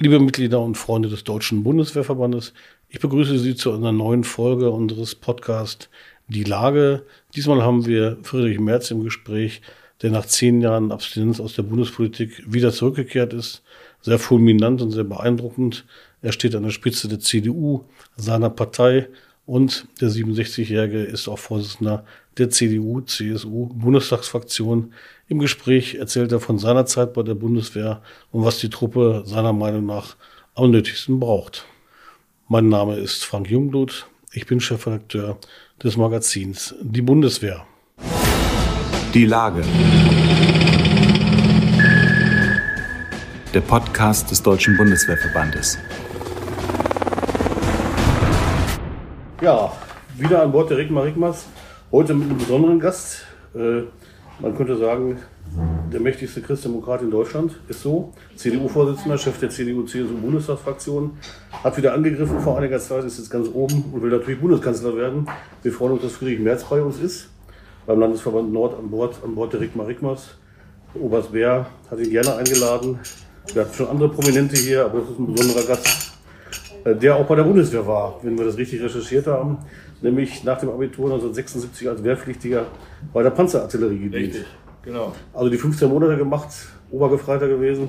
Liebe Mitglieder und Freunde des Deutschen Bundeswehrverbandes, ich begrüße Sie zu einer neuen Folge unseres Podcasts Die Lage. Diesmal haben wir Friedrich Merz im Gespräch, der nach zehn Jahren Abstinenz aus der Bundespolitik wieder zurückgekehrt ist. Sehr fulminant und sehr beeindruckend. Er steht an der Spitze der CDU, seiner Partei und der 67-Jährige ist auch Vorsitzender der CDU-CSU-Bundestagsfraktion. Im Gespräch erzählt er von seiner Zeit bei der Bundeswehr und was die Truppe seiner Meinung nach am nötigsten braucht. Mein Name ist Frank Jungblut. Ich bin Chefredakteur des Magazins Die Bundeswehr. Die Lage. Der Podcast des Deutschen Bundeswehrverbandes. Ja, wieder an Bord der Rigmar Rigmas. Heute mit einem besonderen Gast. Äh, man könnte sagen, der mächtigste Christdemokrat in Deutschland ist so. CDU-Vorsitzender, Chef der CDU-CSU-Bundestagsfraktion, hat wieder angegriffen vor einiger Zeit, ist jetzt ganz oben und will natürlich Bundeskanzler werden. Wir freuen uns, dass Friedrich Merz bei uns ist, beim Landesverband Nord an Bord, an Bord der Rigmar Rigmas. Oberst Bär hat ihn gerne eingeladen. Wir hatten schon andere Prominente hier, aber das ist ein besonderer Gast, äh, der auch bei der Bundeswehr war, wenn wir das richtig recherchiert haben nämlich nach dem Abitur 1976 als Wehrpflichtiger bei der Panzerartillerie gedient. Richtig, genau. Also die 15 Monate gemacht, Obergefreiter gewesen.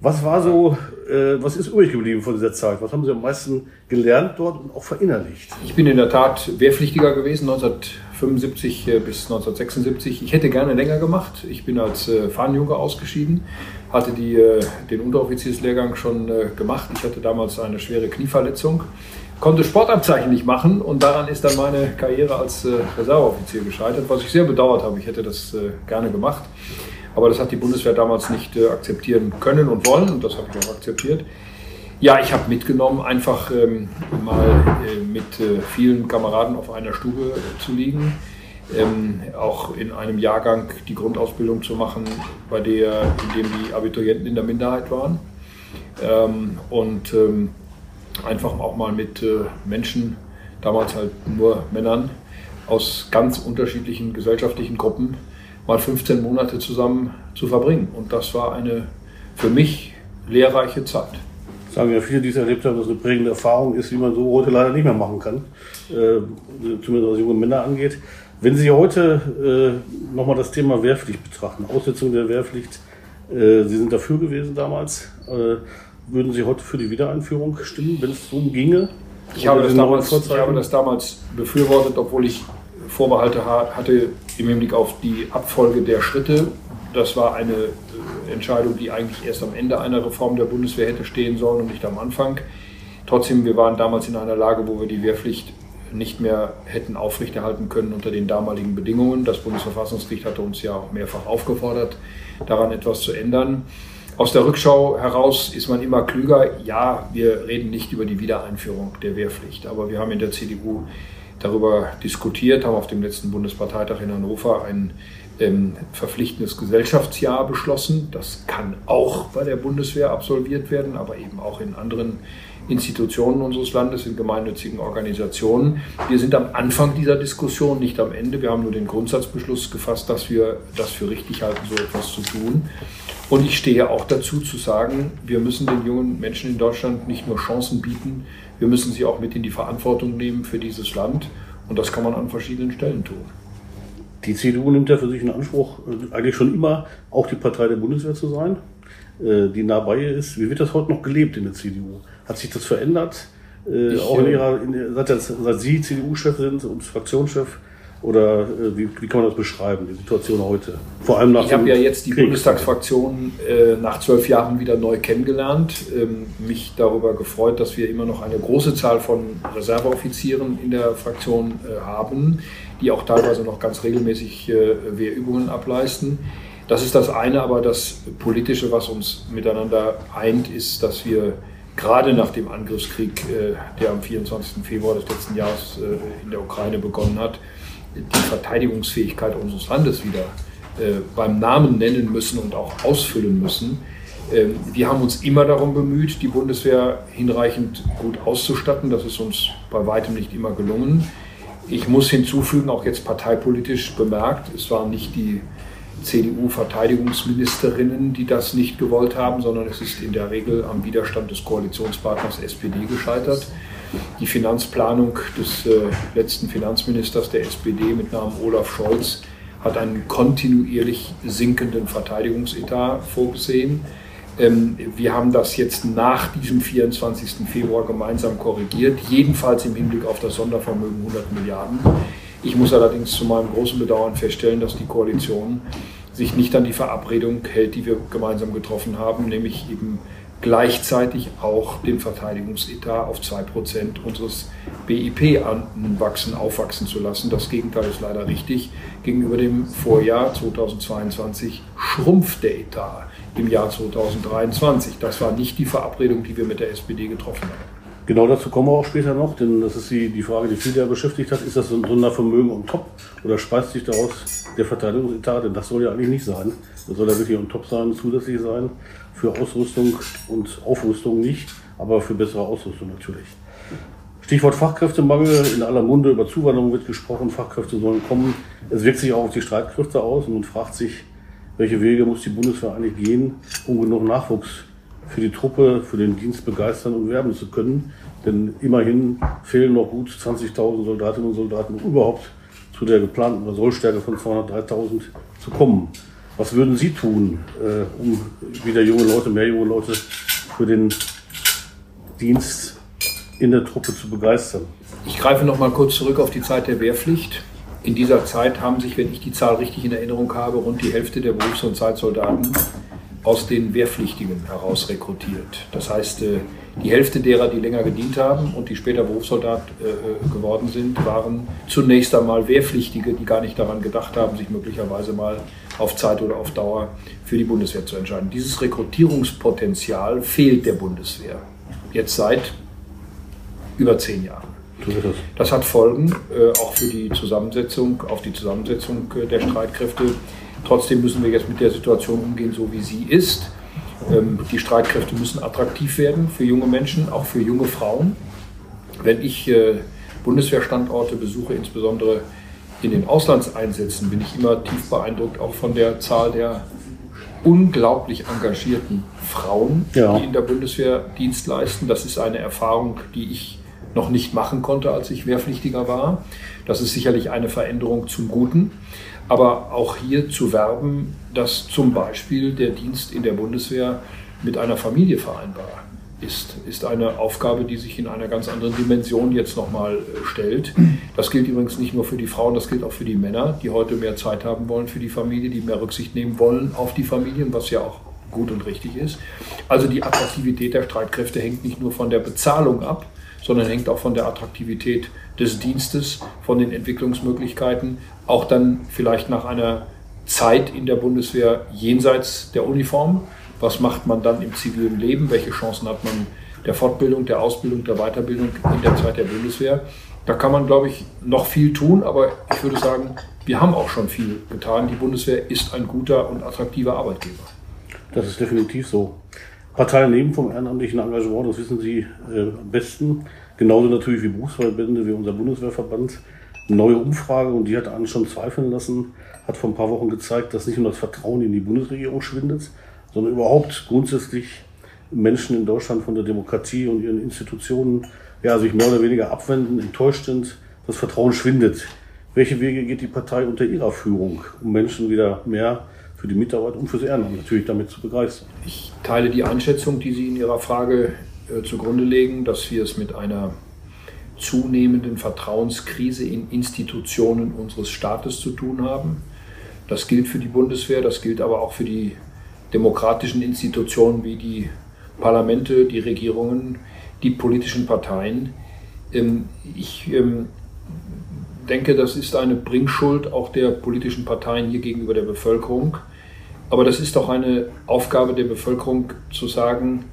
Was war so, äh, was ist übrig geblieben von dieser Zeit? Was haben Sie am meisten gelernt dort und auch verinnerlicht? Ich bin in der Tat Wehrpflichtiger gewesen, 1975 äh, bis 1976. Ich hätte gerne länger gemacht. Ich bin als äh, Fahnenjunker ausgeschieden, hatte die, äh, den Unteroffizierslehrgang schon äh, gemacht. Ich hatte damals eine schwere Knieverletzung konnte Sportabzeichen nicht machen und daran ist dann meine Karriere als äh, Reserveoffizier gescheitert, was ich sehr bedauert habe. Ich hätte das äh, gerne gemacht, aber das hat die Bundeswehr damals nicht äh, akzeptieren können und wollen und das habe ich auch akzeptiert. Ja, ich habe mitgenommen, einfach ähm, mal äh, mit äh, vielen Kameraden auf einer Stube zu liegen. Ähm, auch in einem Jahrgang die Grundausbildung zu machen, bei der, in dem die Abiturienten in der Minderheit waren. Ähm, und ähm, einfach auch mal mit äh, Menschen, damals halt nur Männern, aus ganz unterschiedlichen gesellschaftlichen Gruppen mal 15 Monate zusammen zu verbringen. Und das war eine für mich lehrreiche Zeit. Sagen ja viele, die es erlebt haben, dass es eine prägende Erfahrung ist, die man so heute leider nicht mehr machen kann, äh, zumindest was junge Männer angeht. Wenn Sie heute äh, nochmal das Thema Wehrpflicht betrachten, Aussetzung der Wehrpflicht, äh, Sie sind dafür gewesen damals, äh, würden Sie heute für die Wiedereinführung stimmen, wenn es darum ginge? Ich habe, das damals, ich habe das damals befürwortet, obwohl ich Vorbehalte hatte im Hinblick auf die Abfolge der Schritte. Das war eine äh, Entscheidung, die eigentlich erst am Ende einer Reform der Bundeswehr hätte stehen sollen und nicht am Anfang. Trotzdem, wir waren damals in einer Lage, wo wir die Wehrpflicht nicht mehr hätten aufrechterhalten können unter den damaligen Bedingungen. Das Bundesverfassungsgericht hatte uns ja auch mehrfach aufgefordert, daran etwas zu ändern. Aus der Rückschau heraus ist man immer klüger. Ja, wir reden nicht über die Wiedereinführung der Wehrpflicht, aber wir haben in der CDU darüber diskutiert, haben auf dem letzten Bundesparteitag in Hannover ein ähm, verpflichtendes Gesellschaftsjahr beschlossen. Das kann auch bei der Bundeswehr absolviert werden, aber eben auch in anderen Institutionen unseres Landes, in gemeinnützigen Organisationen. Wir sind am Anfang dieser Diskussion, nicht am Ende. Wir haben nur den Grundsatzbeschluss gefasst, dass wir das für richtig halten, so etwas zu tun. Und ich stehe auch dazu zu sagen, wir müssen den jungen Menschen in Deutschland nicht nur Chancen bieten, wir müssen sie auch mit in die Verantwortung nehmen für dieses Land. Und das kann man an verschiedenen Stellen tun. Die CDU nimmt ja für sich in Anspruch, äh, eigentlich schon immer auch die Partei der Bundeswehr zu sein, die nah bei ihr ist. Wie wird das heute noch gelebt in der CDU? Hat sich das verändert? Äh, ich, auch in ihrer, in, seit, seit Sie CDU-Chef sind und Fraktionschef, oder äh, wie, wie, kann man das beschreiben, die Situation heute? Vor allem nach Ich habe ja jetzt die Krieg. Bundestagsfraktion äh, nach zwölf Jahren wieder neu kennengelernt. Ähm, mich darüber gefreut, dass wir immer noch eine große Zahl von Reserveoffizieren in der Fraktion äh, haben, die auch teilweise noch ganz regelmäßig äh, Wehrübungen ableisten. Das ist das eine, aber das Politische, was uns miteinander eint, ist, dass wir gerade nach dem Angriffskrieg, äh, der am 24. Februar des letzten Jahres äh, in der Ukraine begonnen hat, die Verteidigungsfähigkeit unseres Landes wieder äh, beim Namen nennen müssen und auch ausfüllen müssen. Ähm, wir haben uns immer darum bemüht, die Bundeswehr hinreichend gut auszustatten. Das ist uns bei weitem nicht immer gelungen. Ich muss hinzufügen, auch jetzt parteipolitisch bemerkt, es war nicht die CDU-Verteidigungsministerinnen, die das nicht gewollt haben, sondern es ist in der Regel am Widerstand des Koalitionspartners SPD gescheitert. Die Finanzplanung des äh, letzten Finanzministers der SPD mit Namen Olaf Scholz hat einen kontinuierlich sinkenden Verteidigungsetat vorgesehen. Ähm, wir haben das jetzt nach diesem 24. Februar gemeinsam korrigiert, jedenfalls im Hinblick auf das Sondervermögen 100 Milliarden. Ich muss allerdings zu meinem großen Bedauern feststellen, dass die Koalition sich nicht an die Verabredung hält, die wir gemeinsam getroffen haben, nämlich eben gleichzeitig auch den Verteidigungsetat auf 2% unseres BIP anwachsen, aufwachsen zu lassen. Das Gegenteil ist leider richtig. Gegenüber dem Vorjahr 2022 schrumpft der Etat im Jahr 2023. Das war nicht die Verabredung, die wir mit der SPD getroffen haben. Genau dazu kommen wir auch später noch, denn das ist die, die Frage, die viele ja beschäftigt hat. Ist das ein Sondervermögen on top oder speist sich daraus der Verteidigungsetat? Denn das soll ja eigentlich nicht sein. Das soll ja wirklich on top sein, zusätzlich sein. Für Ausrüstung und Aufrüstung nicht, aber für bessere Ausrüstung natürlich. Stichwort Fachkräftemangel. In aller Munde über Zuwanderung wird gesprochen. Fachkräfte sollen kommen. Es wirkt sich auch auf die Streitkräfte aus und man fragt sich, welche Wege muss die Bundeswehr eigentlich gehen, um genug Nachwuchs für die Truppe, für den Dienst begeistern und werben zu können. Denn immerhin fehlen noch gut 20.000 Soldatinnen und Soldaten, um überhaupt zu der geplanten Sollstärke von 203.000 zu kommen. Was würden Sie tun, äh, um wieder junge Leute, mehr junge Leute für den Dienst in der Truppe zu begeistern? Ich greife noch mal kurz zurück auf die Zeit der Wehrpflicht. In dieser Zeit haben sich, wenn ich die Zahl richtig in Erinnerung habe, rund die Hälfte der Berufs- und Zeitsoldaten aus den Wehrpflichtigen heraus rekrutiert. Das heißt, äh, die Hälfte derer, die länger gedient haben und die später Berufssoldat äh, äh, geworden sind, waren zunächst einmal Wehrpflichtige, die gar nicht daran gedacht haben, sich möglicherweise mal auf Zeit oder auf Dauer für die Bundeswehr zu entscheiden. Dieses Rekrutierungspotenzial fehlt der Bundeswehr jetzt seit über zehn Jahren. Das hat Folgen auch für die Zusammensetzung, auf die Zusammensetzung der Streitkräfte. Trotzdem müssen wir jetzt mit der Situation umgehen, so wie sie ist. Ähm, die Streitkräfte müssen attraktiv werden für junge Menschen, auch für junge Frauen. Wenn ich äh, Bundeswehrstandorte besuche, insbesondere in den Auslandseinsätzen, bin ich immer tief beeindruckt, auch von der Zahl der unglaublich engagierten Frauen, ja. die in der Bundeswehr Dienst leisten. Das ist eine Erfahrung, die ich noch nicht machen konnte, als ich Wehrpflichtiger war. Das ist sicherlich eine Veränderung zum Guten aber auch hier zu werben, dass zum Beispiel der Dienst in der Bundeswehr mit einer Familie vereinbar ist, ist eine Aufgabe, die sich in einer ganz anderen Dimension jetzt nochmal äh, stellt. Das gilt übrigens nicht nur für die Frauen, das gilt auch für die Männer, die heute mehr Zeit haben wollen für die Familie, die mehr Rücksicht nehmen wollen auf die Familien, was ja auch gut und richtig ist. Also die Attraktivität der Streitkräfte hängt nicht nur von der Bezahlung ab, sondern hängt auch von der Attraktivität des Dienstes, von den Entwicklungsmöglichkeiten, auch dann vielleicht nach einer Zeit in der Bundeswehr jenseits der Uniform. Was macht man dann im zivilen Leben? Welche Chancen hat man der Fortbildung, der Ausbildung, der Weiterbildung in der Zeit der Bundeswehr? Da kann man, glaube ich, noch viel tun, aber ich würde sagen, wir haben auch schon viel getan. Die Bundeswehr ist ein guter und attraktiver Arbeitgeber. Das ist definitiv so. Parteien leben vom ehrenamtlichen Engagement, das wissen Sie äh, am besten. Genauso natürlich wie Berufsverbände, wie unser Bundeswehrverband. Eine neue Umfrage, und die hat einen schon zweifeln lassen, hat vor ein paar Wochen gezeigt, dass nicht nur das Vertrauen in die Bundesregierung schwindet, sondern überhaupt grundsätzlich Menschen in Deutschland von der Demokratie und ihren Institutionen ja, sich mehr oder weniger abwenden, enttäuscht sind, das Vertrauen schwindet. Welche Wege geht die Partei unter ihrer Führung, um Menschen wieder mehr für die Mitarbeit und fürs Ehrenamt natürlich damit zu begeistern? Ich teile die Einschätzung, die Sie in Ihrer Frage äh, zugrunde legen, dass wir es mit einer zunehmenden Vertrauenskrise in Institutionen unseres Staates zu tun haben. Das gilt für die Bundeswehr, das gilt aber auch für die demokratischen Institutionen wie die Parlamente, die Regierungen, die politischen Parteien. Ähm, ich ähm, denke, das ist eine Bringschuld auch der politischen Parteien hier gegenüber der Bevölkerung. Aber das ist auch eine Aufgabe der Bevölkerung zu sagen,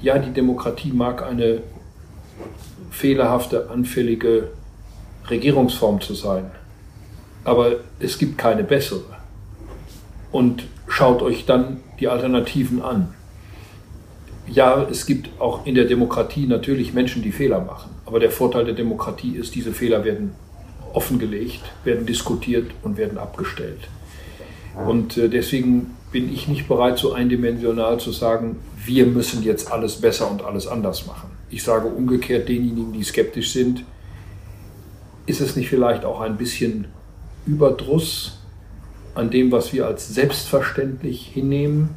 ja, die Demokratie mag eine fehlerhafte, anfällige Regierungsform zu sein, aber es gibt keine bessere. Und schaut euch dann die Alternativen an. Ja, es gibt auch in der Demokratie natürlich Menschen, die Fehler machen, aber der Vorteil der Demokratie ist, diese Fehler werden offengelegt, werden diskutiert und werden abgestellt. Und äh, deswegen bin ich nicht bereit, so eindimensional zu sagen, wir müssen jetzt alles besser und alles anders machen. Ich sage umgekehrt denjenigen, die skeptisch sind, ist es nicht vielleicht auch ein bisschen Überdruss an dem, was wir als selbstverständlich hinnehmen?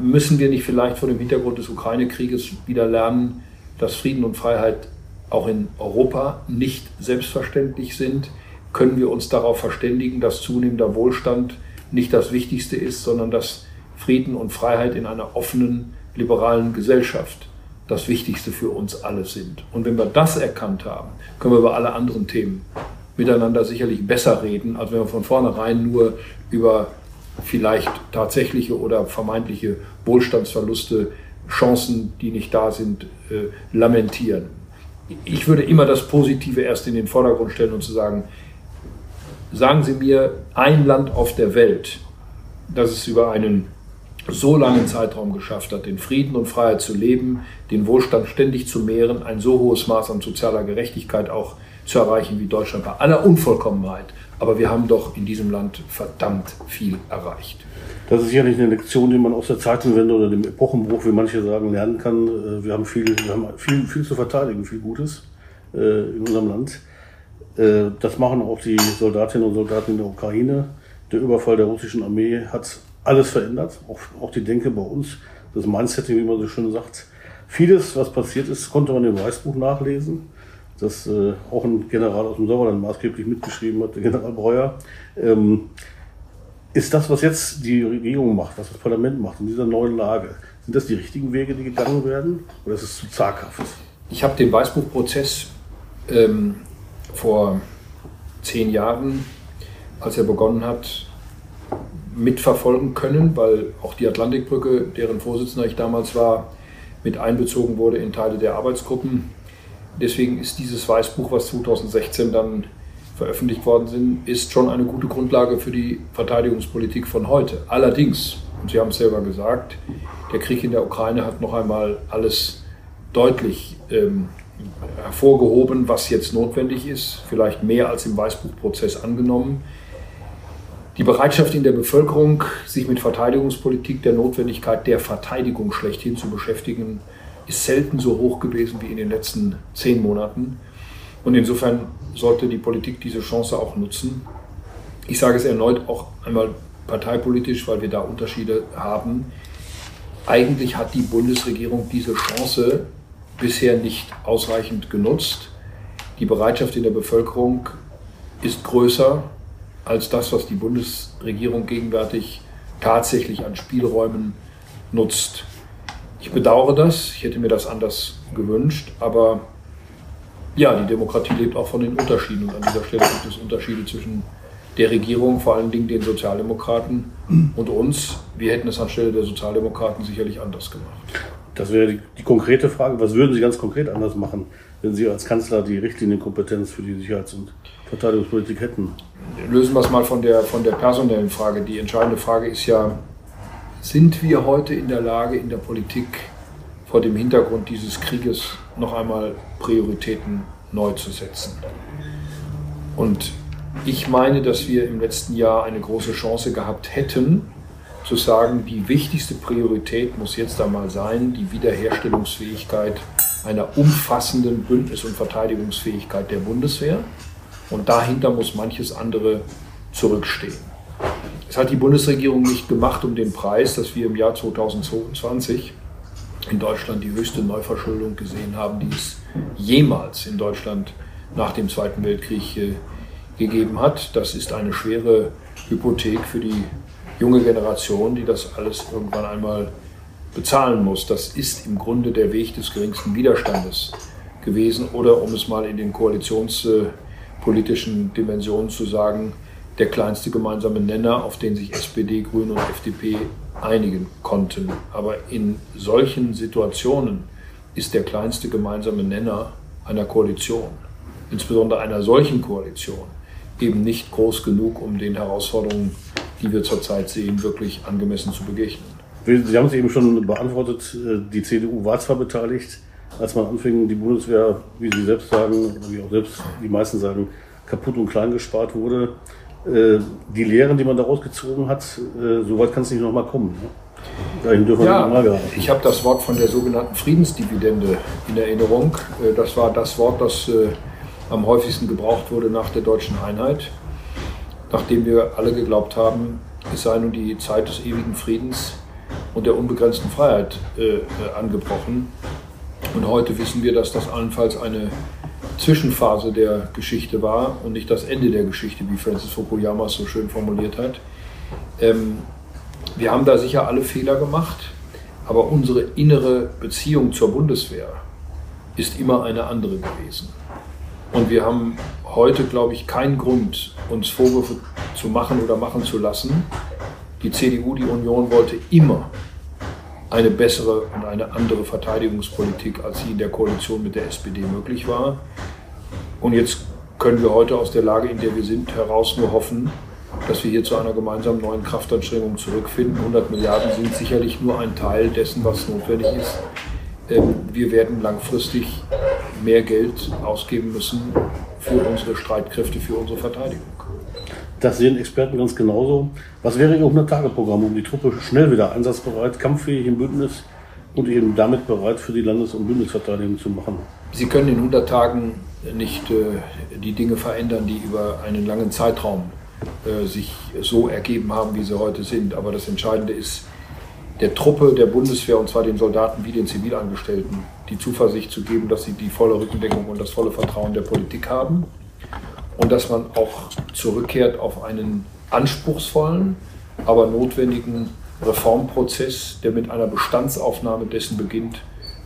Müssen wir nicht vielleicht vor dem Hintergrund des Ukraine-Krieges wieder lernen, dass Frieden und Freiheit auch in Europa nicht selbstverständlich sind? Können wir uns darauf verständigen, dass zunehmender Wohlstand nicht das Wichtigste ist, sondern dass Frieden und Freiheit in einer offenen, liberalen Gesellschaft das Wichtigste für uns alle sind. Und wenn wir das erkannt haben, können wir über alle anderen Themen miteinander sicherlich besser reden, als wenn wir von vornherein nur über vielleicht tatsächliche oder vermeintliche Wohlstandsverluste, Chancen, die nicht da sind, äh, lamentieren. Ich würde immer das Positive erst in den Vordergrund stellen und zu sagen, sagen Sie mir ein Land auf der Welt, das es über einen so langen Zeitraum geschafft hat, den Frieden und Freiheit zu leben, den Wohlstand ständig zu mehren, ein so hohes Maß an sozialer Gerechtigkeit auch zu erreichen wie Deutschland bei aller Unvollkommenheit. Aber wir haben doch in diesem Land verdammt viel erreicht. Das ist sicherlich eine Lektion, die man aus der Zeitenwende oder dem Epochenbruch, wie manche sagen, lernen kann. Äh, wir haben viel, wir haben viel, viel zu verteidigen, viel Gutes äh, in unserem Land. Äh, das machen auch die Soldatinnen und Soldaten in der Ukraine. Der Überfall der russischen Armee hat alles verändert, auch, auch die Denke bei uns, das Mindsetting, wie man so schön sagt. Vieles, was passiert ist, konnte man im Weißbuch nachlesen, das äh, auch ein General aus dem Sauerland maßgeblich mitgeschrieben hat, der General Breuer. Ähm, ist das, was jetzt die Regierung macht, was das Parlament macht in dieser neuen Lage, sind das die richtigen Wege, die gegangen werden, oder ist es zu zaghaft? Ich habe den Weißbuchprozess ähm, vor zehn Jahren, als er begonnen hat, mitverfolgen können, weil auch die Atlantikbrücke, deren Vorsitzender ich damals war, mit einbezogen wurde in Teile der Arbeitsgruppen. Deswegen ist dieses Weißbuch, was 2016 dann veröffentlicht worden ist, ist schon eine gute Grundlage für die Verteidigungspolitik von heute. Allerdings, und Sie haben es selber gesagt, der Krieg in der Ukraine hat noch einmal alles deutlich ähm, hervorgehoben, was jetzt notwendig ist, vielleicht mehr als im Weißbuchprozess angenommen. Die Bereitschaft in der Bevölkerung, sich mit Verteidigungspolitik, der Notwendigkeit der Verteidigung schlechthin zu beschäftigen, ist selten so hoch gewesen wie in den letzten zehn Monaten. Und insofern sollte die Politik diese Chance auch nutzen. Ich sage es erneut auch einmal parteipolitisch, weil wir da Unterschiede haben. Eigentlich hat die Bundesregierung diese Chance bisher nicht ausreichend genutzt. Die Bereitschaft in der Bevölkerung ist größer als das, was die Bundesregierung gegenwärtig tatsächlich an Spielräumen nutzt. Ich bedauere das, ich hätte mir das anders gewünscht, aber ja, die Demokratie lebt auch von den Unterschieden und an dieser Stelle gibt es Unterschiede zwischen der Regierung, vor allen Dingen den Sozialdemokraten und uns. Wir hätten es anstelle der Sozialdemokraten sicherlich anders gemacht. Das wäre die, die, konkrete Frage. Was würden Sie ganz konkret anders machen, wenn Sie als Kanzler die Richtlinienkompetenz für die Sicherheits- und Verteidigungspolitik hätten? Lösen wir es mal von der, von der personellen Frage. Die entscheidende Frage ist ja, sind wir heute in der Lage, in der Politik vor dem Hintergrund dieses Krieges noch einmal Prioritäten neu zu setzen? Und ich meine, dass wir im letzten Jahr eine große Chance gehabt hätten, zu sagen, die wichtigste Priorität muss jetzt einmal sein, die Wiederherstellungsfähigkeit einer umfassenden Bündnis- und Verteidigungsfähigkeit der Bundeswehr. Und dahinter muss manches andere zurückstehen. Das hat die Bundesregierung nicht gemacht um den Preis, dass wir im Jahr 2022 in Deutschland die höchste Neuverschuldung gesehen haben, die es jemals in Deutschland nach dem Zweiten Weltkrieg äh, gegeben hat. Das ist eine schwere Hypothek für die junge Generation, die das alles irgendwann einmal bezahlen muss. Das ist im Grunde der Weg des geringsten Widerstandes gewesen. Oder um es mal in den koalitionspolitischen Dimensionen zu sagen, der kleinste gemeinsame Nenner, auf den sich SPD, Grüne und FDP einigen konnten. Aber in solchen Situationen ist der kleinste gemeinsame Nenner einer Koalition, insbesondere einer solchen Koalition, eben nicht groß genug, um den Herausforderungen die wir zurzeit sehen, wirklich angemessen zu begegnen. Sie haben es eben schon beantwortet, die CDU war zwar beteiligt, als man anfing, die Bundeswehr, wie Sie selbst sagen, wie auch selbst die meisten sagen, kaputt und klein gespart wurde. Äh, die Lehren, die man daraus gezogen hat, äh, so weit kann es nicht nochmal kommen. Ne? Dahin dürfen ja, wir ich habe das Wort von der sogenannten Friedensdividende in Erinnerung. Äh, das war das Wort, das äh, am häufigsten gebraucht wurde nach der deutschen Einheit, nachdem wir alle geglaubt haben, es sei nun die Zeit des ewigen Friedens und der unbegrenzten Freiheit äh, angebrochen. Und heute wissen wir, dass das allenfalls eine Zwischenphase der Geschichte war und nicht das Ende der Geschichte, wie Francis Fukuyama es so schön formuliert hat. Ähm, wir haben da sicher alle Fehler gemacht, aber unsere innere Beziehung zur Bundeswehr ist immer eine andere gewesen. Und wir haben heute, glaube ich, keinen Grund, uns Vorwürfe zu machen oder machen zu lassen. Die CDU, die Union wollte immer eine bessere und eine andere Verteidigungspolitik, als sie in der Koalition mit der SPD möglich war. Und jetzt können wir heute aus der Lage, in der wir sind, heraus nur hoffen, dass wir hier zu einer gemeinsamen neuen Kraftanstrengung zurückfinden. 100 Milliarden sind sicherlich nur ein Teil dessen, was notwendig ist. Ähm, wir werden langfristig mehr Geld ausgeben müssen für unsere Streitkräfte, für unsere Verteidigung. Das sehen Experten ganz genauso. Was wäre Ihr 100-Tage-Programm, um die Truppe schnell wieder einsatzbereit, kampffähig im Bündnis und eben damit bereit für die Landes- und Bündnisverteidigung zu machen? Sie können in 100 Tagen nicht äh, die Dinge verändern, die über einen langen Zeitraum äh, sich so ergeben haben, wie sie heute sind. Aber das Entscheidende ist, der Truppe der Bundeswehr, und zwar den Soldaten wie den Zivilangestellten, die Zuversicht zu geben, dass sie die volle Rückendeckung und das volle Vertrauen der Politik haben und dass man auch zurückkehrt auf einen anspruchsvollen, aber notwendigen Reformprozess, der mit einer Bestandsaufnahme dessen beginnt,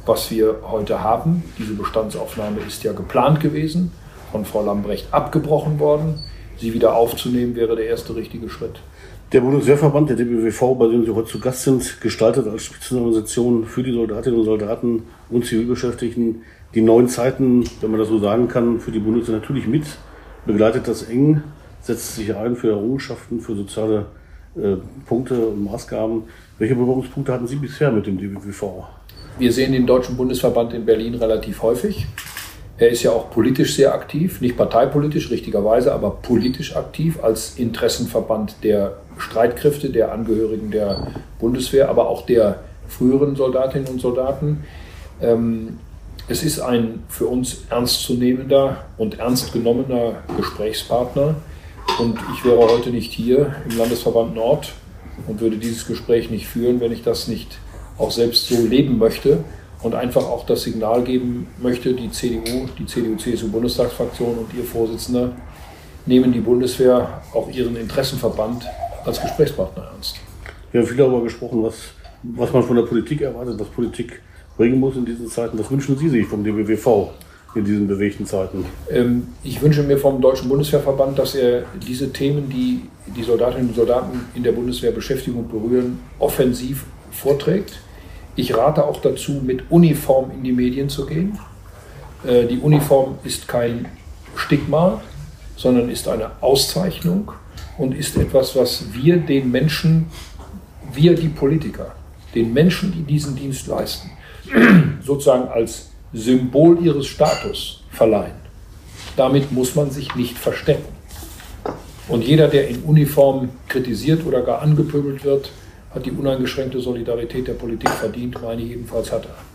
was wir heute haben. Diese Bestandsaufnahme ist ja geplant gewesen, von Frau Lambrecht abgebrochen worden. Sie wieder aufzunehmen wäre der erste richtige Schritt. Der Bundeswehrverband, der DBWV, bei dem Sie heute zu Gast sind, gestaltet als Spitzenorganisation für die Soldatinnen und Soldaten und Zivilbeschäftigten die neuen Zeiten, wenn man das so sagen kann, für die Bundeswehr natürlich mit begleitet das eng, setzt sich ein für Errungenschaften, für soziale äh, Punkte und Maßgaben. Welche Berührungspunkte hatten Sie bisher mit dem DBWV? Wir sehen den Deutschen Bundesverband in Berlin relativ häufig. Er ist ja auch politisch sehr aktiv, nicht parteipolitisch richtigerweise, aber politisch aktiv als Interessenverband der Streitkräfte, der Angehörigen der Bundeswehr, aber auch der früheren Soldatinnen und Soldaten. Ähm, es ist ein für uns ernstzunehmender und ernst genommener Gesprächspartner. Und ich wäre heute nicht hier im Landesverband Nord und würde dieses Gespräch nicht führen, wenn ich das nicht auch selbst so leben möchte und einfach auch das Signal geben möchte, die CDU, die CDU-CSU-Bundestagsfraktion und ihr Vorsitzender nehmen die Bundeswehr, auch ihren Interessenverband als Gesprächspartner ernst. Wir haben viel darüber gesprochen, was, was man von der Politik erwartet, was Politik bringen muss in diesen Zeiten. Was wünschen Sie sich vom DBWV in diesen bewegten Zeiten? Ähm, ich wünsche mir vom Deutschen Bundeswehrverband, dass er diese Themen, die die Soldatinnen und Soldaten in der Bundeswehr beschäftigen und berühren, offensiv vorträgt. Ich rate auch dazu, mit Uniform in die Medien zu gehen. Äh, die Uniform ist kein Stigma, sondern ist eine Auszeichnung und ist etwas, was wir den Menschen, wir die Politiker, den Menschen, die diesen Dienst leisten, sozusagen als Symbol ihres Status verleihen. Damit muss man sich nicht verstecken. Und jeder, der in Uniform kritisiert oder gar angepöbelt wird, hat die uneingeschränkte Solidarität der Politik verdient, meine jedenfalls hat er.